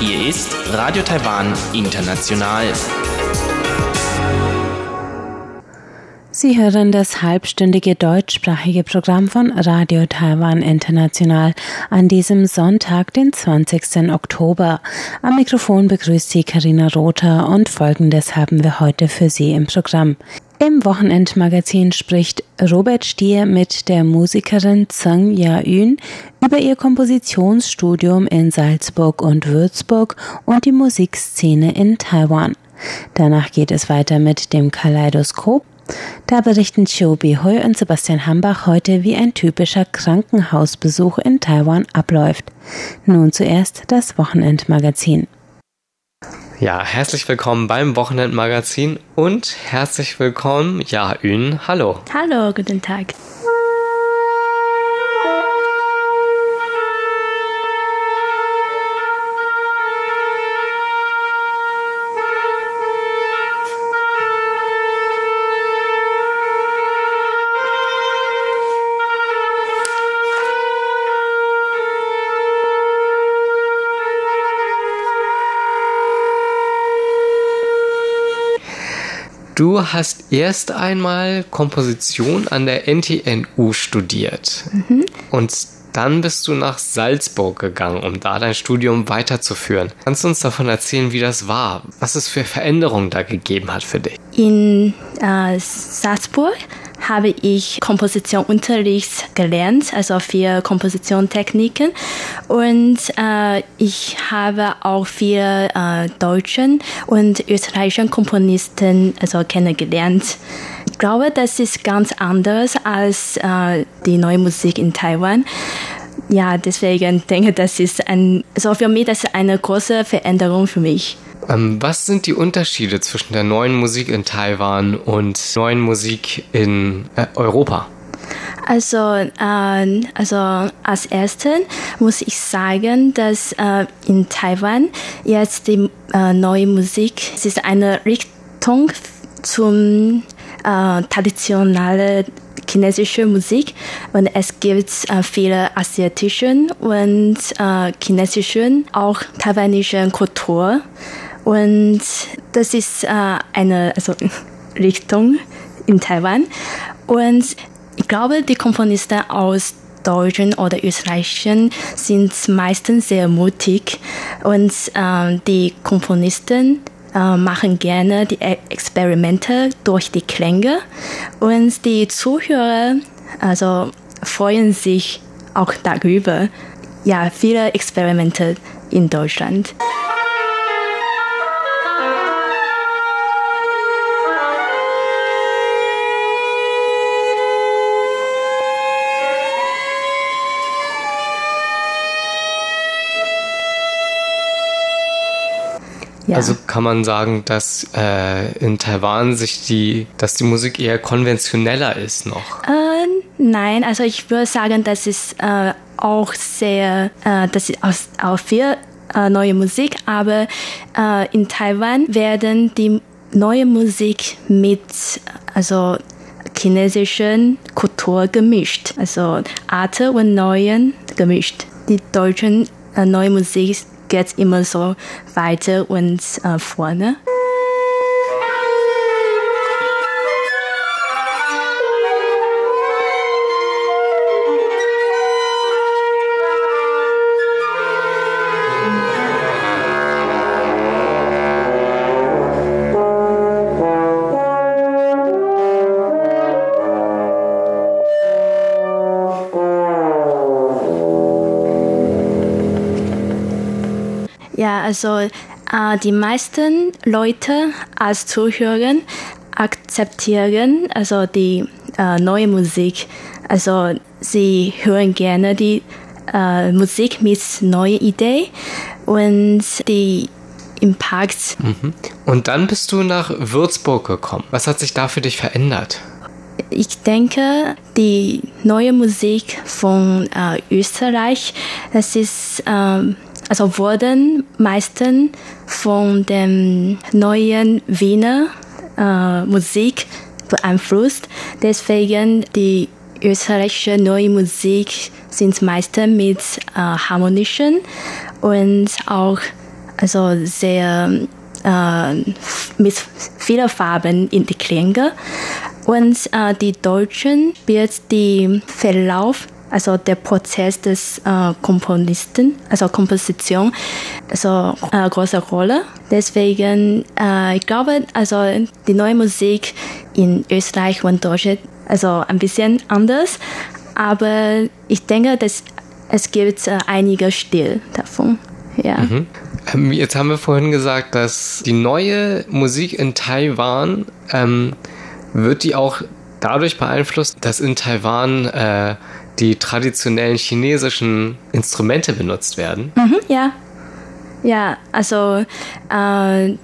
Hier ist Radio Taiwan International. Sie hören das halbstündige deutschsprachige Programm von Radio Taiwan International an diesem Sonntag, den 20. Oktober. Am Mikrofon begrüßt Sie Karina Rother und folgendes haben wir heute für Sie im Programm. Im Wochenendmagazin spricht Robert Stier mit der Musikerin Zheng Ya-Yun über ihr Kompositionsstudium in Salzburg und Würzburg und die Musikszene in Taiwan. Danach geht es weiter mit dem Kaleidoskop da berichten Chiu Hui und Sebastian Hambach heute, wie ein typischer Krankenhausbesuch in Taiwan abläuft. Nun zuerst das Wochenendmagazin. Ja, herzlich willkommen beim Wochenendmagazin und herzlich willkommen, Ja Yun. Hallo. Hallo, guten Tag. Du hast erst einmal Komposition an der NTNU studiert. Mhm. Und dann bist du nach Salzburg gegangen, um da dein Studium weiterzuführen. Kannst du uns davon erzählen, wie das war? Was es für Veränderungen da gegeben hat für dich? In äh, Salzburg habe ich Kompositionunterricht gelernt, also vier Kompositionstechniken. Und äh, ich habe auch vier äh, deutschen und österreichischen Komponisten also kennengelernt. Ich glaube, das ist ganz anders als äh, die neue Musik in Taiwan. Ja, deswegen denke ich, das ist ein, also für mich das ist eine große Veränderung für mich. Ähm, was sind die Unterschiede zwischen der neuen Musik in Taiwan und neuen Musik in äh, Europa? Also, äh, also als erstes muss ich sagen, dass äh, in Taiwan jetzt die äh, neue Musik es ist eine Richtung zum äh, traditionellen chinesische Musik und es gibt äh, viele asiatischen und äh, chinesischen, auch taiwanische Kultur. Und das ist äh, eine also, Richtung in Taiwan. Und ich glaube, die Komponisten aus Deutschen oder Österreichischen sind meistens sehr mutig und äh, die Komponisten äh, machen gerne die e- Experimente durch die Klänge und die Zuhörer also freuen sich auch darüber. Ja, viele Experimente in Deutschland. Ja. Also kann man sagen, dass äh, in Taiwan sich die, dass die Musik eher konventioneller ist noch? Äh, nein, also ich würde sagen, das ist äh, auch sehr, äh, das ist auch, auch viel äh, neue Musik, aber äh, in Taiwan werden die neue Musik mit also chinesischen Kultur gemischt, also alte und neuen gemischt. Die deutschen neue Musik geht immer so weiter und äh, vorne. Also äh, die meisten Leute als Zuhörer akzeptieren also die äh, neue Musik. Also sie hören gerne die äh, Musik mit neuen Ideen und die Impact. Mhm. Und dann bist du nach Würzburg gekommen. Was hat sich da für dich verändert? Ich denke, die neue Musik von äh, Österreich, das ist ähm, also wurden meistens von dem neuen Wiener äh, Musik beeinflusst. Deswegen die österreichische neue Musik sind meistens mit äh, harmonischen und auch also sehr äh, mit vielen Farben in die Klänge. Und äh, die Deutschen wird die Verlauf also der Prozess des äh, Komponisten, also Komposition, also äh, große Rolle. Deswegen, äh, ich glaube, also die neue Musik in Österreich und Deutschland, also ein bisschen anders, aber ich denke, dass es gibt äh, einige Stil davon. Ja. Mhm. Ähm, jetzt haben wir vorhin gesagt, dass die neue Musik in Taiwan ähm, wird die auch dadurch beeinflusst, dass in Taiwan äh, die traditionellen chinesischen Instrumente benutzt werden? Mhm, ja. Ja, also äh,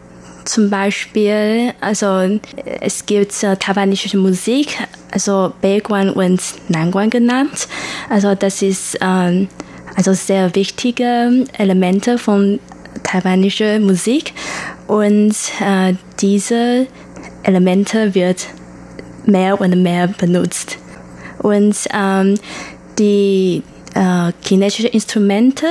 zum Beispiel, also es gibt äh, taiwanische Musik, also Beiguan und Nanguan genannt. Also das ist äh, also sehr wichtige Elemente von taiwanischer Musik und äh, diese Elemente wird mehr und mehr benutzt. Und ähm, die äh, chinesischen Instrumente,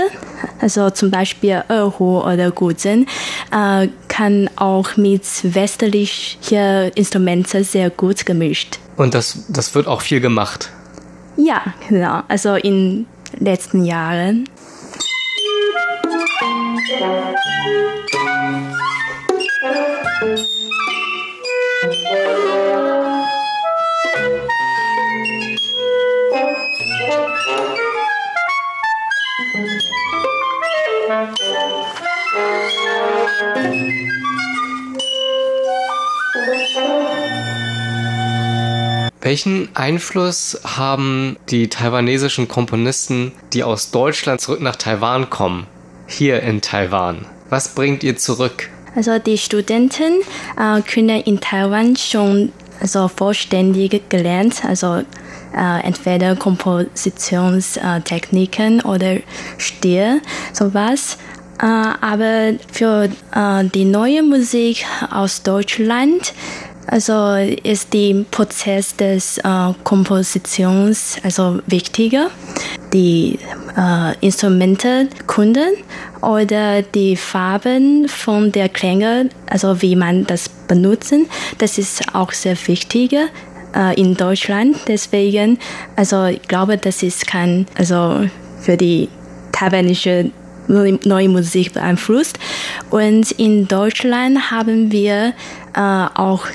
also zum Beispiel Erhu oder Guzheng, äh, kann auch mit westlichen Instrumenten sehr gut gemischt. Und das, das wird auch viel gemacht? Ja, genau. Also in den letzten Jahren. Welchen Einfluss haben die taiwanesischen Komponisten, die aus Deutschland zurück nach Taiwan kommen, hier in Taiwan? Was bringt ihr zurück? Also die Studenten äh, können in Taiwan schon also vollständig gelernt, also äh, entweder Kompositionstechniken oder Stil, sowas. Äh, aber für äh, die neue Musik aus Deutschland also ist der Prozess des äh, Kompositions also wichtiger. Die äh, Instrumente kunden oder die Farben von der Klänge, also wie man das benutzen, das ist auch sehr wichtig äh, in Deutschland. Deswegen, also ich glaube, das ist kein, also für die taiwanische neue Musik beeinflusst. Und in Deutschland haben wir äh, auch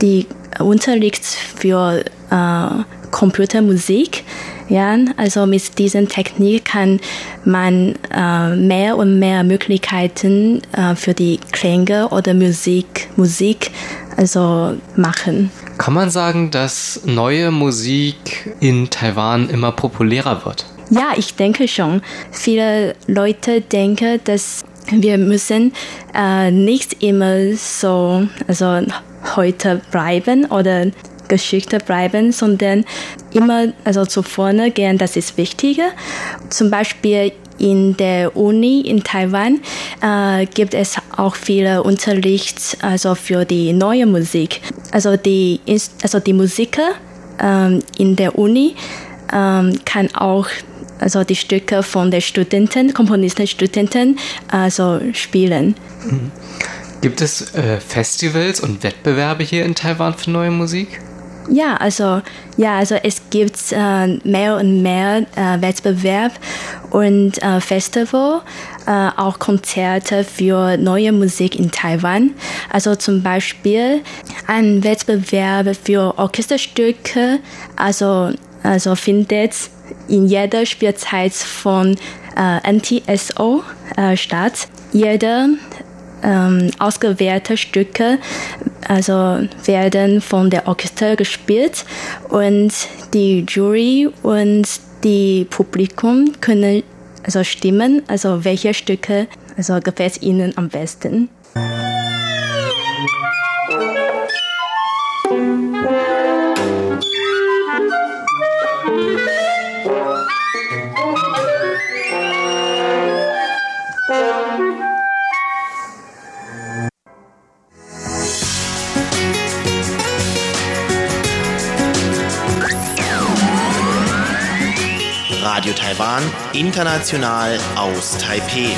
die Unterricht für äh, Computermusik. Ja, also mit diesen Technik kann man äh, mehr und mehr Möglichkeiten äh, für die Klänge oder Musik, Musik also machen. Kann man sagen, dass neue Musik in Taiwan immer populärer wird? Ja, ich denke schon. Viele Leute denken, dass wir müssen äh, nicht immer so, also heute bleiben oder Geschichte bleiben, sondern immer also zu vorne gehen, das ist wichtiger. Zum Beispiel in der Uni in Taiwan äh, gibt es auch viele Unterricht also für die neue Musik. Also die, also die Musiker ähm, in der Uni ähm, kann auch also die Stücke von den Studenten, Komponisten, Studenten also spielen. Gibt es äh, Festivals und Wettbewerbe hier in Taiwan für neue Musik? Ja, also ja, also es gibt äh, mehr und mehr äh, Wettbewerb und äh, Festival, äh, auch Konzerte für neue Musik in Taiwan. Also zum Beispiel ein Wettbewerb für Orchesterstücke, also also findet in jeder Spielzeit von äh, NTSO äh, statt. Jeder ähm, ausgewählte Stücke also werden von der Orchester gespielt und die Jury und die Publikum können also stimmen, also welche Stücke also gefällt ihnen am besten. Radio Taiwan, international aus Taipeh.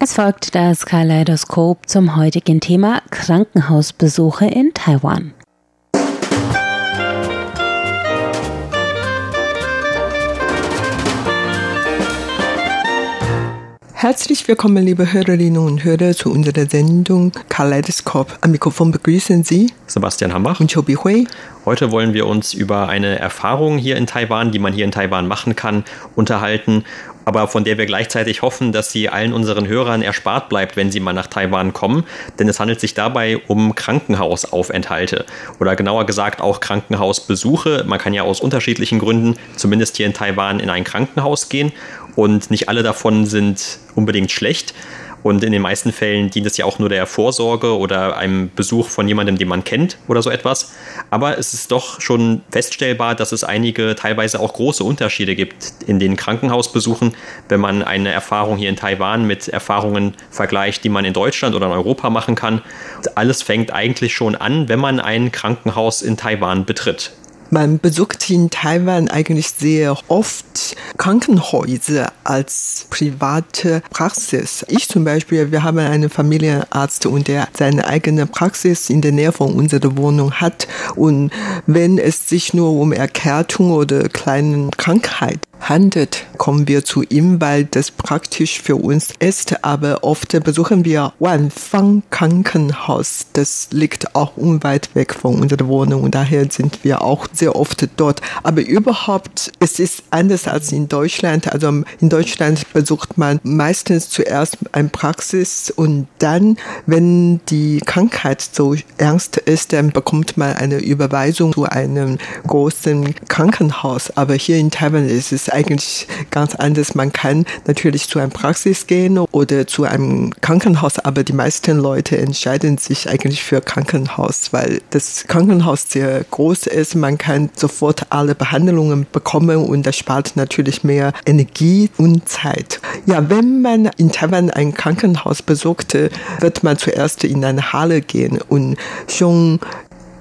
Es folgt das Kaleidoskop zum heutigen Thema Krankenhausbesuche in Taiwan. Herzlich willkommen, liebe Hörerinnen und Hörer, zu unserer Sendung Kaleidoskop. Am Mikrofon begrüßen Sie Sebastian Hambach und Chobi Hui. Heute wollen wir uns über eine Erfahrung hier in Taiwan, die man hier in Taiwan machen kann, unterhalten, aber von der wir gleichzeitig hoffen, dass sie allen unseren Hörern erspart bleibt, wenn sie mal nach Taiwan kommen. Denn es handelt sich dabei um Krankenhausaufenthalte oder genauer gesagt auch Krankenhausbesuche. Man kann ja aus unterschiedlichen Gründen, zumindest hier in Taiwan, in ein Krankenhaus gehen und nicht alle davon sind unbedingt schlecht. Und in den meisten Fällen dient es ja auch nur der Vorsorge oder einem Besuch von jemandem, den man kennt oder so etwas. Aber es ist doch schon feststellbar, dass es einige teilweise auch große Unterschiede gibt in den Krankenhausbesuchen, wenn man eine Erfahrung hier in Taiwan mit Erfahrungen vergleicht, die man in Deutschland oder in Europa machen kann. Alles fängt eigentlich schon an, wenn man ein Krankenhaus in Taiwan betritt. Man besucht in Taiwan eigentlich sehr oft Krankenhäuser als private Praxis. Ich zum Beispiel, wir haben einen Familienarzt und der seine eigene Praxis in der Nähe von unserer Wohnung hat. Und wenn es sich nur um Erkältung oder kleine Krankheit handelt, kommen wir zu ihm, weil das praktisch für uns ist. Aber oft besuchen wir Wanfang Krankenhaus. Das liegt auch unweit weg von unserer Wohnung und daher sind wir auch sehr oft dort. Aber überhaupt, es ist anders als in Deutschland. Also in Deutschland besucht man meistens zuerst eine Praxis und dann, wenn die Krankheit so ernst ist, dann bekommt man eine Überweisung zu einem großen Krankenhaus. Aber hier in Taiwan ist es eigentlich ganz anders. Man kann natürlich zu einer Praxis gehen oder zu einem Krankenhaus, aber die meisten Leute entscheiden sich eigentlich für Krankenhaus, weil das Krankenhaus sehr groß ist. Man kann sofort alle Behandlungen bekommen und das spart natürlich mehr Energie und Zeit. Ja, wenn man in Taiwan ein Krankenhaus besuchte, wird man zuerst in eine Halle gehen und schon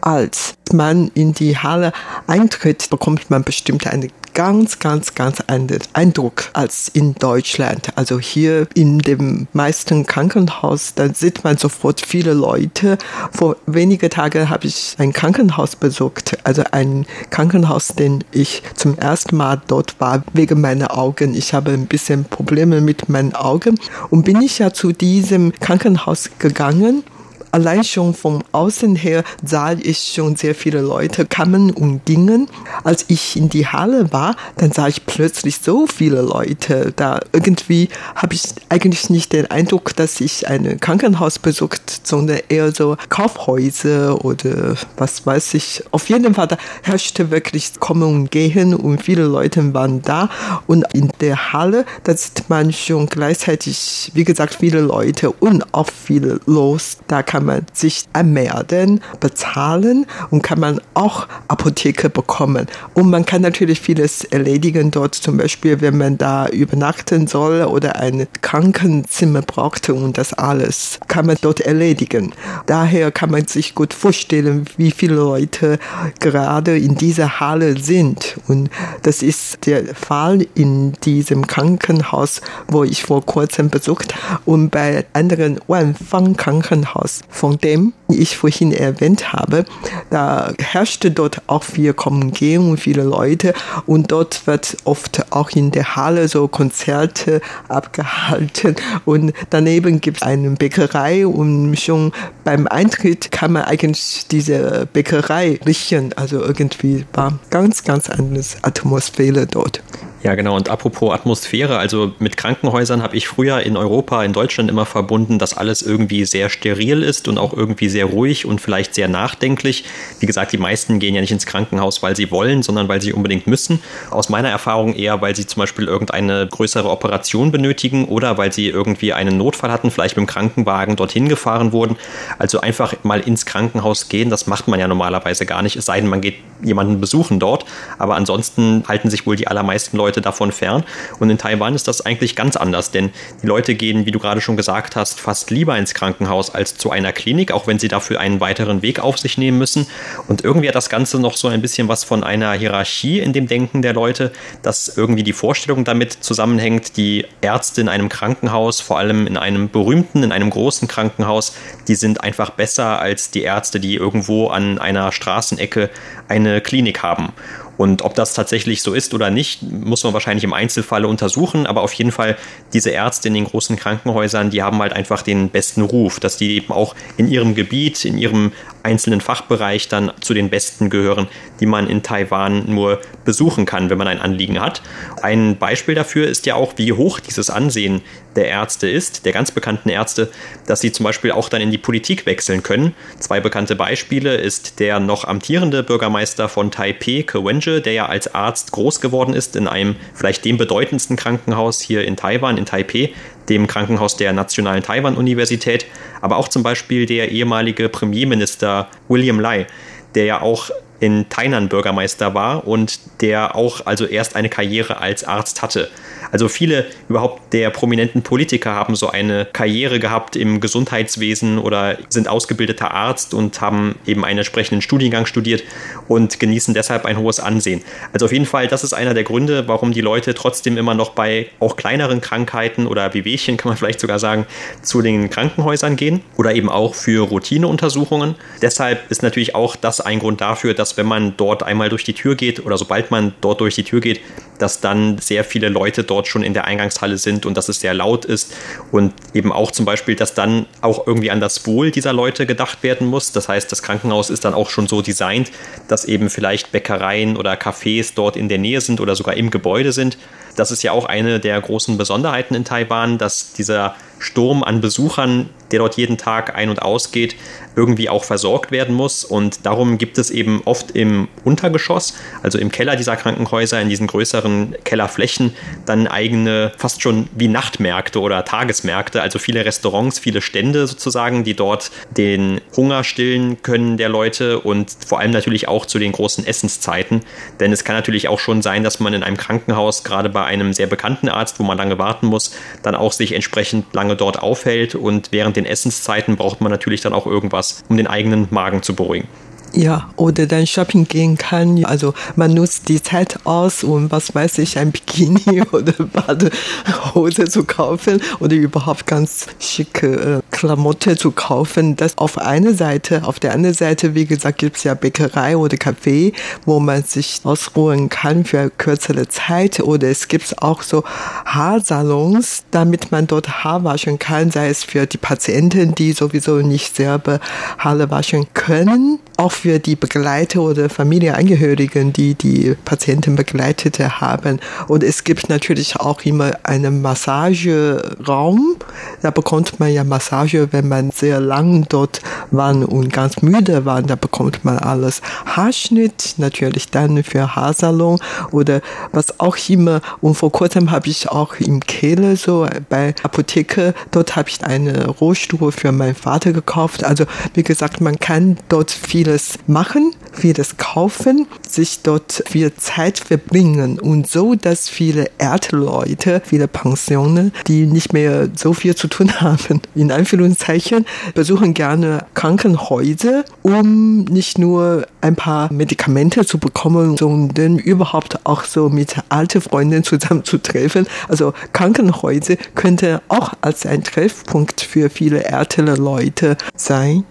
als man in die Halle eintritt, bekommt man bestimmt eine ganz, ganz, ganz anderen Eindruck als in Deutschland. Also hier in dem meisten Krankenhaus, da sieht man sofort viele Leute. Vor wenigen Tagen habe ich ein Krankenhaus besucht, also ein Krankenhaus, den ich zum ersten Mal dort war wegen meiner Augen. Ich habe ein bisschen Probleme mit meinen Augen und bin ich ja zu diesem Krankenhaus gegangen allein schon vom Außen her sah ich schon sehr viele Leute kamen und gingen. Als ich in die Halle war, dann sah ich plötzlich so viele Leute. Da irgendwie habe ich eigentlich nicht den Eindruck, dass ich ein Krankenhaus besucht, sondern eher so Kaufhäuser oder was weiß ich. Auf jeden Fall, da herrschte wirklich Kommen und Gehen und viele Leute waren da. Und in der Halle, da sieht man schon gleichzeitig, wie gesagt, viele Leute und auch viel los. Da kann kann man sich anmelden, bezahlen und kann man auch Apotheke bekommen. Und man kann natürlich vieles erledigen dort, zum Beispiel, wenn man da übernachten soll oder ein Krankenzimmer braucht und das alles kann man dort erledigen. Daher kann man sich gut vorstellen, wie viele Leute gerade in dieser Halle sind. Und das ist der Fall in diesem Krankenhaus, wo ich vor kurzem besucht. Und bei anderen Wanfang Krankenhaus von dem ich vorhin erwähnt habe, da herrschte dort auch viel Kommen gehen und viele Leute. Und dort wird oft auch in der Halle so Konzerte abgehalten. Und daneben gibt es eine Bäckerei und schon beim Eintritt kann man eigentlich diese Bäckerei riechen, also irgendwie war ganz, ganz anders Atmosphäre dort. Ja, genau. Und apropos Atmosphäre, also mit Krankenhäusern habe ich früher in Europa, in Deutschland immer verbunden, dass alles irgendwie sehr steril ist und auch irgendwie sehr ruhig und vielleicht sehr nachdenklich. Wie gesagt, die meisten gehen ja nicht ins Krankenhaus, weil sie wollen, sondern weil sie unbedingt müssen. Aus meiner Erfahrung eher, weil sie zum Beispiel irgendeine größere Operation benötigen oder weil sie irgendwie einen Notfall hatten, vielleicht mit dem Krankenwagen dorthin gefahren wurden. Also einfach mal ins Krankenhaus gehen, das macht man ja normalerweise gar nicht, es sei denn, man geht jemanden besuchen dort. Aber ansonsten halten sich wohl die allermeisten Leute Leute davon fern. Und in Taiwan ist das eigentlich ganz anders, denn die Leute gehen, wie du gerade schon gesagt hast, fast lieber ins Krankenhaus als zu einer Klinik, auch wenn sie dafür einen weiteren Weg auf sich nehmen müssen. Und irgendwie hat das Ganze noch so ein bisschen was von einer Hierarchie in dem Denken der Leute, dass irgendwie die Vorstellung damit zusammenhängt, die Ärzte in einem Krankenhaus, vor allem in einem berühmten, in einem großen Krankenhaus, die sind einfach besser als die Ärzte, die irgendwo an einer Straßenecke eine Klinik haben. Und ob das tatsächlich so ist oder nicht, muss man wahrscheinlich im Einzelfall untersuchen. Aber auf jeden Fall, diese Ärzte in den großen Krankenhäusern, die haben halt einfach den besten Ruf, dass die eben auch in ihrem Gebiet, in ihrem einzelnen Fachbereich dann zu den besten gehören, die man in Taiwan nur besuchen kann, wenn man ein Anliegen hat. Ein Beispiel dafür ist ja auch, wie hoch dieses Ansehen der Ärzte ist, der ganz bekannten Ärzte, dass sie zum Beispiel auch dann in die Politik wechseln können. Zwei bekannte Beispiele ist der noch amtierende Bürgermeister von Taipei, Ke Wenje, der ja als Arzt groß geworden ist in einem vielleicht dem bedeutendsten Krankenhaus hier in Taiwan, in Taipei, dem Krankenhaus der Nationalen Taiwan-Universität, aber auch zum Beispiel der ehemalige Premierminister William Lai, der ja auch in Tainan Bürgermeister war und der auch also erst eine Karriere als Arzt hatte. Also viele überhaupt der prominenten Politiker haben so eine Karriere gehabt im Gesundheitswesen oder sind ausgebildeter Arzt und haben eben einen entsprechenden Studiengang studiert und genießen deshalb ein hohes Ansehen. Also auf jeden Fall, das ist einer der Gründe, warum die Leute trotzdem immer noch bei auch kleineren Krankheiten oder Wehwehchen, kann man vielleicht sogar sagen, zu den Krankenhäusern gehen oder eben auch für Routineuntersuchungen. Deshalb ist natürlich auch das ein Grund dafür, dass wenn man dort einmal durch die Tür geht oder sobald man dort durch die Tür geht, dass dann sehr viele Leute dort schon in der Eingangshalle sind und dass es sehr laut ist und eben auch zum Beispiel, dass dann auch irgendwie an das Wohl dieser Leute gedacht werden muss. Das heißt, das Krankenhaus ist dann auch schon so designt, dass eben vielleicht Bäckereien oder Cafés dort in der Nähe sind oder sogar im Gebäude sind. Das ist ja auch eine der großen Besonderheiten in Taiwan, dass dieser Sturm an Besuchern, der dort jeden Tag ein- und ausgeht, irgendwie auch versorgt werden muss. Und darum gibt es eben oft im Untergeschoss, also im Keller dieser Krankenhäuser, in diesen größeren Kellerflächen, dann eigene, fast schon wie Nachtmärkte oder Tagesmärkte, also viele Restaurants, viele Stände sozusagen, die dort den Hunger stillen können der Leute und vor allem natürlich auch zu den großen Essenszeiten. Denn es kann natürlich auch schon sein, dass man in einem Krankenhaus, gerade bei einem sehr bekannten Arzt, wo man lange warten muss, dann auch sich entsprechend lange dort aufhält und während den Essenszeiten braucht man natürlich dann auch irgendwas, um den eigenen Magen zu beruhigen. Ja, oder dann shopping gehen kann. Also man nutzt die Zeit aus, um was weiß ich, ein Bikini oder Badehose zu kaufen oder überhaupt ganz schicke äh, Klamotte zu kaufen. Das auf einer Seite. Auf der anderen Seite, wie gesagt, gibt es ja Bäckerei oder Café, wo man sich ausruhen kann für kürzere Zeit. Oder es gibt auch so Haarsalons, damit man dort Haar waschen kann, sei es für die Patienten, die sowieso nicht selber Haare waschen können. Auch für die Begleiter oder Familienangehörigen, die die Patienten begleitete haben. Und es gibt natürlich auch immer einen Massageraum. Da bekommt man ja Massage, wenn man sehr lang dort war und ganz müde war. Da bekommt man alles. Haarschnitt natürlich dann für Haarsalon oder was auch immer. Und vor kurzem habe ich auch im Kehle so bei Apotheke, dort habe ich eine Rohstuhl für meinen Vater gekauft. Also wie gesagt, man kann dort vieles machen, vieles kaufen, sich dort viel Zeit verbringen und so, dass viele Erdleute, viele Pensionen, die nicht mehr so viel zu tun haben, in Anführungszeichen, besuchen gerne Krankenhäuser, um nicht nur ein paar Medikamente zu bekommen, sondern überhaupt auch so mit alten Freunden zusammenzutreffen. Also Krankenhäuser könnte auch als ein Treffpunkt für viele ältere Leute sein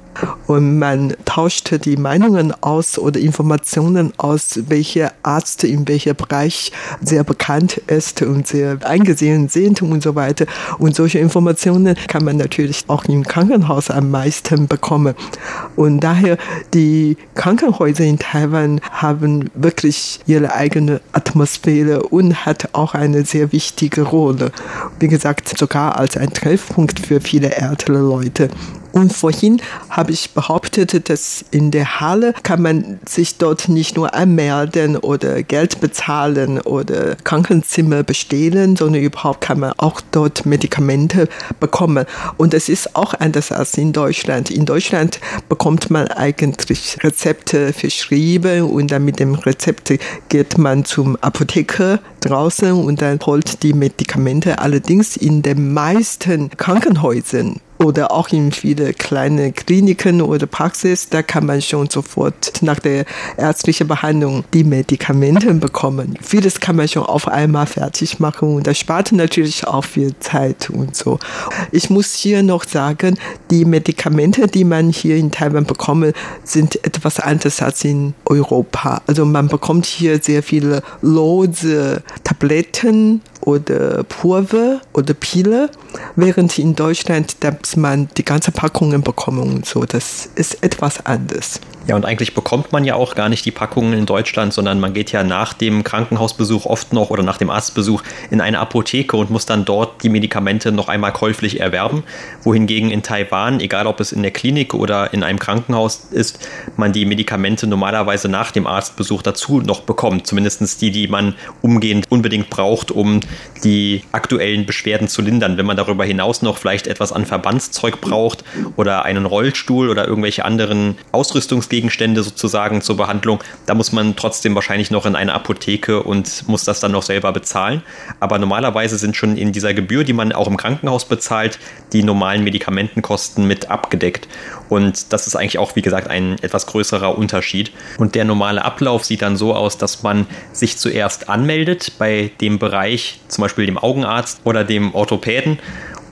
und man tauschte die Meinungen aus oder Informationen aus, welcher Arzt in welcher Bereich sehr bekannt ist und sehr eingesehen sind und so weiter. Und solche Informationen kann man natürlich auch im Krankenhaus am meisten bekommen. Und daher die Krankenhäuser in Taiwan haben wirklich ihre eigene Atmosphäre und hat auch eine sehr wichtige Rolle. Wie gesagt, sogar als ein Treffpunkt für viele ältere Leute. Und vorhin habe ich behauptet, dass in der Halle kann man sich dort nicht nur anmelden oder Geld bezahlen oder Krankenzimmer bestehlen, sondern überhaupt kann man auch dort Medikamente bekommen. Und es ist auch anders als in Deutschland. In Deutschland bekommt man eigentlich Rezepte verschrieben und dann mit dem Rezept geht man zum Apotheker draußen und dann holt die Medikamente. Allerdings in den meisten Krankenhäusern oder auch in viele kleine Kliniken oder Praxis, da kann man schon sofort nach der ärztlichen Behandlung die Medikamente bekommen. Vieles kann man schon auf einmal fertig machen und das spart natürlich auch viel Zeit und so. Ich muss hier noch sagen, die Medikamente, die man hier in Taiwan bekommt, sind etwas anders als in Europa. Also man bekommt hier sehr viele lose Tabletten oder Pulver oder Pille, während in Deutschland, man die ganze Packungen bekommt und so. Das ist etwas anders. Ja, und eigentlich bekommt man ja auch gar nicht die Packungen in Deutschland, sondern man geht ja nach dem Krankenhausbesuch oft noch oder nach dem Arztbesuch in eine Apotheke und muss dann dort die Medikamente noch einmal käuflich erwerben. Wohingegen in Taiwan, egal ob es in der Klinik oder in einem Krankenhaus ist, man die Medikamente normalerweise nach dem Arztbesuch dazu noch bekommt. Zumindest die, die man umgehend unbedingt braucht, um die aktuellen Beschwerden zu lindern. Wenn man darüber hinaus noch vielleicht etwas an Verbandszeug braucht oder einen Rollstuhl oder irgendwelche anderen Ausrüstungsgegenstände sozusagen zur Behandlung, da muss man trotzdem wahrscheinlich noch in eine Apotheke und muss das dann noch selber bezahlen. Aber normalerweise sind schon in dieser Gebühr, die man auch im Krankenhaus bezahlt, die normalen Medikamentenkosten mit abgedeckt. Und das ist eigentlich auch, wie gesagt, ein etwas größerer Unterschied. Und der normale Ablauf sieht dann so aus, dass man sich zuerst anmeldet bei dem Bereich, zum Beispiel dem Augenarzt oder dem Orthopäden.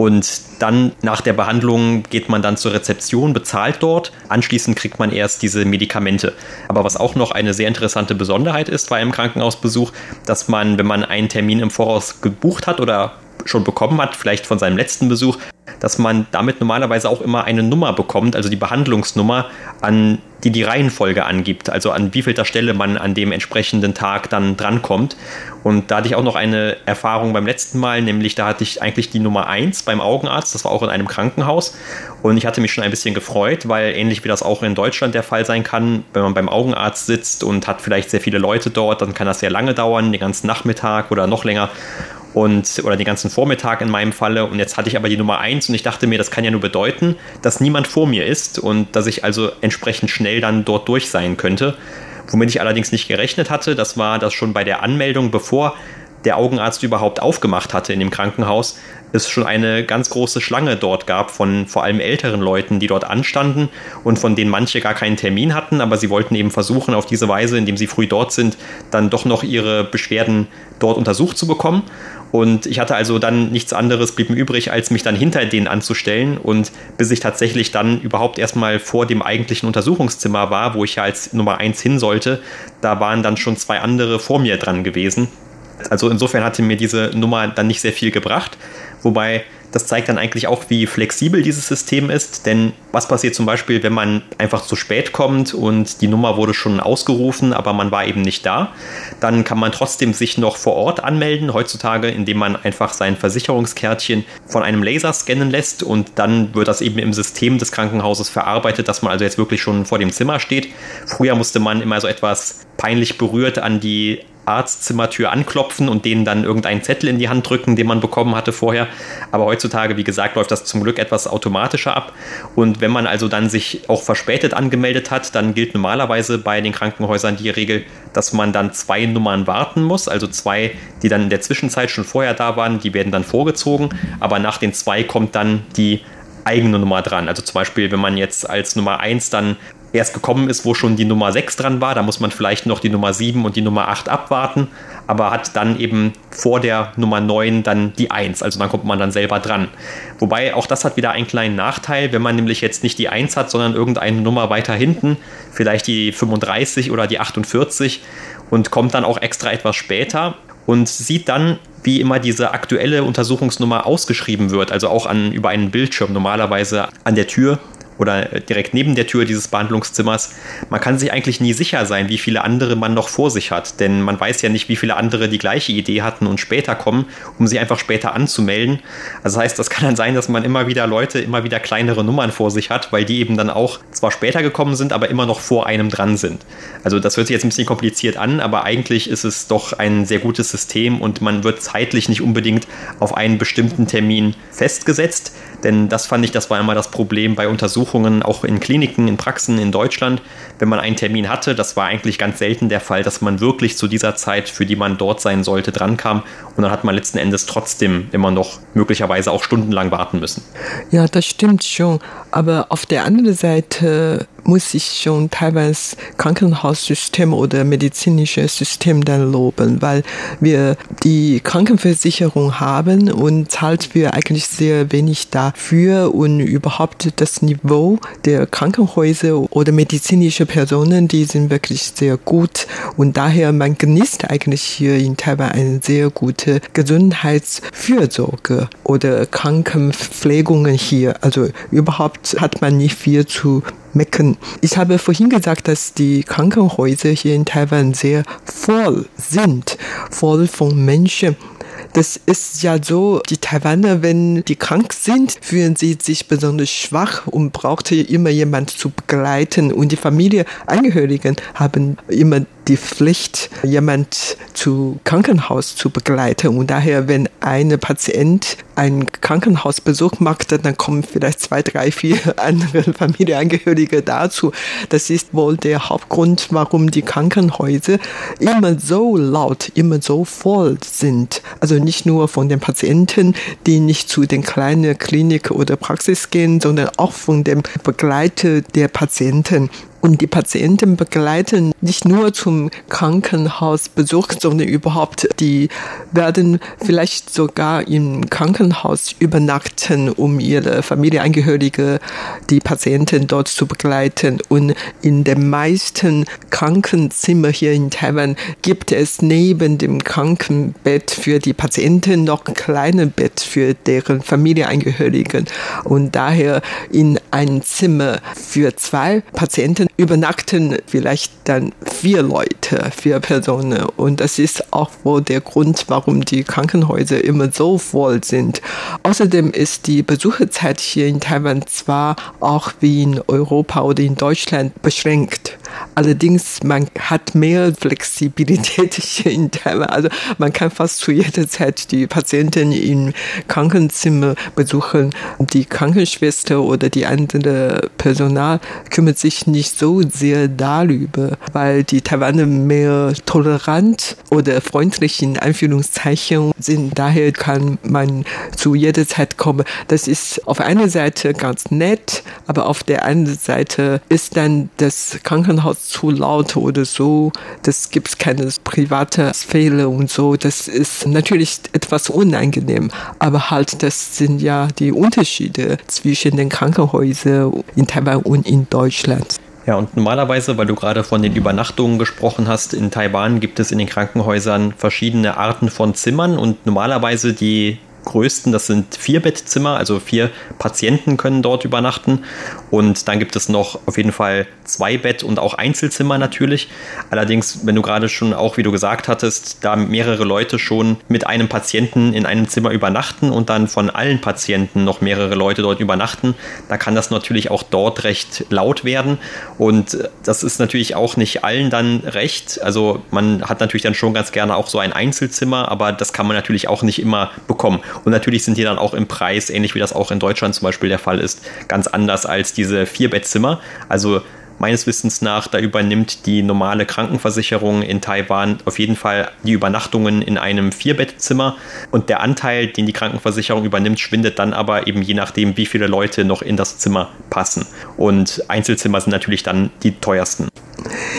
Und dann nach der Behandlung geht man dann zur Rezeption, bezahlt dort. Anschließend kriegt man erst diese Medikamente. Aber was auch noch eine sehr interessante Besonderheit ist bei einem Krankenhausbesuch, dass man, wenn man einen Termin im Voraus gebucht hat oder schon bekommen hat, vielleicht von seinem letzten Besuch, dass man damit normalerweise auch immer eine Nummer bekommt, also die Behandlungsnummer, an die die Reihenfolge angibt, also an wievielter Stelle man an dem entsprechenden Tag dann drankommt. Und da hatte ich auch noch eine Erfahrung beim letzten Mal, nämlich da hatte ich eigentlich die Nummer 1 beim Augenarzt, das war auch in einem Krankenhaus. Und ich hatte mich schon ein bisschen gefreut, weil ähnlich wie das auch in Deutschland der Fall sein kann, wenn man beim Augenarzt sitzt und hat vielleicht sehr viele Leute dort, dann kann das sehr lange dauern, den ganzen Nachmittag oder noch länger und oder den ganzen Vormittag in meinem Falle und jetzt hatte ich aber die Nummer 1 und ich dachte mir, das kann ja nur bedeuten, dass niemand vor mir ist und dass ich also entsprechend schnell dann dort durch sein könnte. Womit ich allerdings nicht gerechnet hatte, das war, dass schon bei der Anmeldung, bevor der Augenarzt überhaupt aufgemacht hatte in dem Krankenhaus, es schon eine ganz große Schlange dort gab von vor allem älteren Leuten, die dort anstanden und von denen manche gar keinen Termin hatten, aber sie wollten eben versuchen, auf diese Weise, indem sie früh dort sind, dann doch noch ihre Beschwerden dort untersucht zu bekommen. Und ich hatte also dann nichts anderes, blieb mir übrig, als mich dann hinter denen anzustellen. Und bis ich tatsächlich dann überhaupt erstmal vor dem eigentlichen Untersuchungszimmer war, wo ich ja als Nummer eins hin sollte, da waren dann schon zwei andere vor mir dran gewesen. Also insofern hatte mir diese Nummer dann nicht sehr viel gebracht. Wobei das zeigt dann eigentlich auch, wie flexibel dieses System ist. Denn was passiert zum Beispiel, wenn man einfach zu spät kommt und die Nummer wurde schon ausgerufen, aber man war eben nicht da? Dann kann man trotzdem sich noch vor Ort anmelden, heutzutage, indem man einfach sein Versicherungskärtchen von einem Laser scannen lässt und dann wird das eben im System des Krankenhauses verarbeitet, dass man also jetzt wirklich schon vor dem Zimmer steht. Früher musste man immer so etwas peinlich berührt an die Arztzimmertür anklopfen und denen dann irgendeinen Zettel in die Hand drücken, den man bekommen hatte vorher. Aber heutzutage, wie gesagt, läuft das zum Glück etwas automatischer ab. Und wenn man also dann sich auch verspätet angemeldet hat, dann gilt normalerweise bei den Krankenhäusern die Regel, dass man dann zwei Nummern warten muss. Also zwei, die dann in der Zwischenzeit schon vorher da waren, die werden dann vorgezogen. Aber nach den zwei kommt dann die eigene Nummer dran. Also zum Beispiel, wenn man jetzt als Nummer 1 dann erst gekommen ist, wo schon die Nummer 6 dran war. Da muss man vielleicht noch die Nummer 7 und die Nummer 8 abwarten, aber hat dann eben vor der Nummer 9 dann die 1. Also dann kommt man dann selber dran. Wobei auch das hat wieder einen kleinen Nachteil, wenn man nämlich jetzt nicht die 1 hat, sondern irgendeine Nummer weiter hinten, vielleicht die 35 oder die 48 und kommt dann auch extra etwas später und sieht dann, wie immer diese aktuelle Untersuchungsnummer ausgeschrieben wird, also auch an, über einen Bildschirm normalerweise an der Tür oder direkt neben der Tür dieses Behandlungszimmers. Man kann sich eigentlich nie sicher sein, wie viele andere man noch vor sich hat, denn man weiß ja nicht, wie viele andere die gleiche Idee hatten und später kommen, um sich einfach später anzumelden. Also das heißt, das kann dann sein, dass man immer wieder Leute, immer wieder kleinere Nummern vor sich hat, weil die eben dann auch zwar später gekommen sind, aber immer noch vor einem dran sind. Also das hört sich jetzt ein bisschen kompliziert an, aber eigentlich ist es doch ein sehr gutes System und man wird zeitlich nicht unbedingt auf einen bestimmten Termin festgesetzt. Denn das fand ich, das war immer das Problem bei Untersuchungen, auch in Kliniken, in Praxen in Deutschland. Wenn man einen Termin hatte, das war eigentlich ganz selten der Fall, dass man wirklich zu dieser Zeit, für die man dort sein sollte, drankam. Und dann hat man letzten Endes trotzdem immer noch möglicherweise auch stundenlang warten müssen. Ja, das stimmt schon. Aber auf der anderen Seite muss ich schon teilweise Krankenhaussystem oder medizinische System dann loben, weil wir die Krankenversicherung haben und zahlt wir eigentlich sehr wenig dafür und überhaupt das Niveau der Krankenhäuser oder medizinische Personen, die sind wirklich sehr gut und daher man genießt eigentlich hier in Taiwan eine sehr gute Gesundheitsfürsorge oder Krankenpflegungen hier. Also überhaupt hat man nicht viel zu mecken. Ich habe vorhin gesagt, dass die Krankenhäuser hier in Taiwan sehr voll sind, voll von Menschen. Das ist ja so, die Taiwaner, wenn die krank sind, fühlen sie sich besonders schwach und braucht immer jemand zu begleiten. Und die Familienangehörigen haben immer die Pflicht, jemand zu Krankenhaus zu begleiten. Und daher, wenn eine Patient einen Krankenhausbesuch macht, dann kommen vielleicht zwei, drei, vier andere Familienangehörige dazu. Das ist wohl der Hauptgrund, warum die Krankenhäuser immer so laut, immer so voll sind. Also nicht nur von den Patienten, die nicht zu den kleinen Klinik oder Praxis gehen, sondern auch von dem Begleiter der Patienten. Und die Patienten begleiten nicht nur zum Krankenhausbesuch, sondern überhaupt, die werden vielleicht sogar im Krankenhaus übernachten, um ihre Familienangehörige, die Patienten dort zu begleiten. Und in den meisten Krankenzimmern hier in Taiwan gibt es neben dem Krankenbett für die Patienten noch ein kleines Bett für deren Familienangehörigen. Und daher in ein Zimmer für zwei Patienten übernachten vielleicht dann vier Leute, vier Personen. Und das ist auch wohl der Grund, warum die Krankenhäuser immer so voll sind. Außerdem ist die Besucherzeit hier in Taiwan zwar auch wie in Europa oder in Deutschland beschränkt. Allerdings, man hat mehr Flexibilität hier in Taiwan. Also man kann fast zu jeder Zeit die Patienten im Krankenzimmer besuchen. Die Krankenschwester oder die andere Personal kümmert sich nicht so sehr darüber, weil die Taiwaner mehr tolerant oder freundlich in Anführungszeichen sind. Daher kann man zu jeder Zeit kommen. Das ist auf einer Seite ganz nett, aber auf der anderen Seite ist dann das Krankenhaus zu laut oder so. Das gibt keine private Sphäre und so. Das ist natürlich etwas unangenehm. Aber halt, das sind ja die Unterschiede zwischen den Krankenhäusern in Taiwan und in Deutschland. Ja, und normalerweise, weil du gerade von den Übernachtungen gesprochen hast, in Taiwan gibt es in den Krankenhäusern verschiedene Arten von Zimmern und normalerweise die größten, das sind vier Bettzimmer, also vier Patienten können dort übernachten. Und dann gibt es noch auf jeden Fall zwei Bett und auch Einzelzimmer natürlich. Allerdings, wenn du gerade schon auch, wie du gesagt hattest, da mehrere Leute schon mit einem Patienten in einem Zimmer übernachten und dann von allen Patienten noch mehrere Leute dort übernachten, da kann das natürlich auch dort recht laut werden. Und das ist natürlich auch nicht allen dann recht. Also man hat natürlich dann schon ganz gerne auch so ein Einzelzimmer, aber das kann man natürlich auch nicht immer bekommen. Und natürlich sind die dann auch im Preis, ähnlich wie das auch in Deutschland zum Beispiel der Fall ist, ganz anders als diese Vierbettzimmer. Also meines Wissens nach, da übernimmt die normale Krankenversicherung in Taiwan auf jeden Fall die Übernachtungen in einem Vierbettzimmer und der Anteil, den die Krankenversicherung übernimmt, schwindet dann aber eben je nachdem, wie viele Leute noch in das Zimmer passen. Und Einzelzimmer sind natürlich dann die teuersten.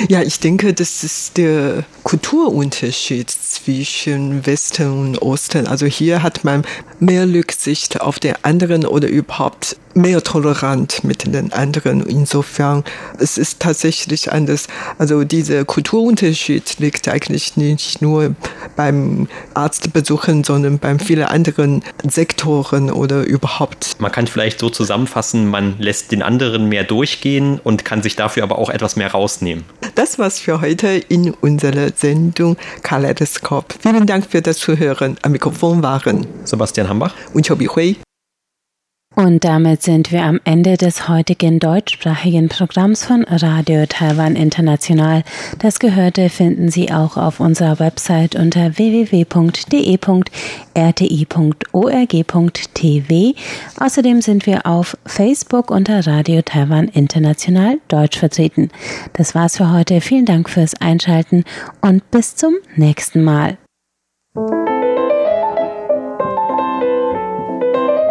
Ja, ich denke, das ist der Kulturunterschied zwischen Westen und Osten. Also hier hat man mehr Rücksicht auf den anderen oder überhaupt mehr tolerant mit den anderen. Insofern, es ist tatsächlich anders. Also dieser Kulturunterschied liegt eigentlich nicht nur beim Arztbesuchen, sondern beim vielen anderen Sektoren oder überhaupt. Man kann vielleicht so zusammenfassen, man lässt den anderen mehr durchgehen und kann sich dafür aber auch etwas mehr rausnehmen. Das war's für heute in unserer Sendung Kaleidoskop. Vielen Dank für das Zuhören. Am Mikrofon waren Sebastian Hambach und Chobi Hui. Und damit sind wir am Ende des heutigen deutschsprachigen Programms von Radio Taiwan International. Das Gehörte finden Sie auch auf unserer Website unter www.de.rti.org.tv. Außerdem sind wir auf Facebook unter Radio Taiwan International Deutsch vertreten. Das war's für heute. Vielen Dank fürs Einschalten und bis zum nächsten Mal.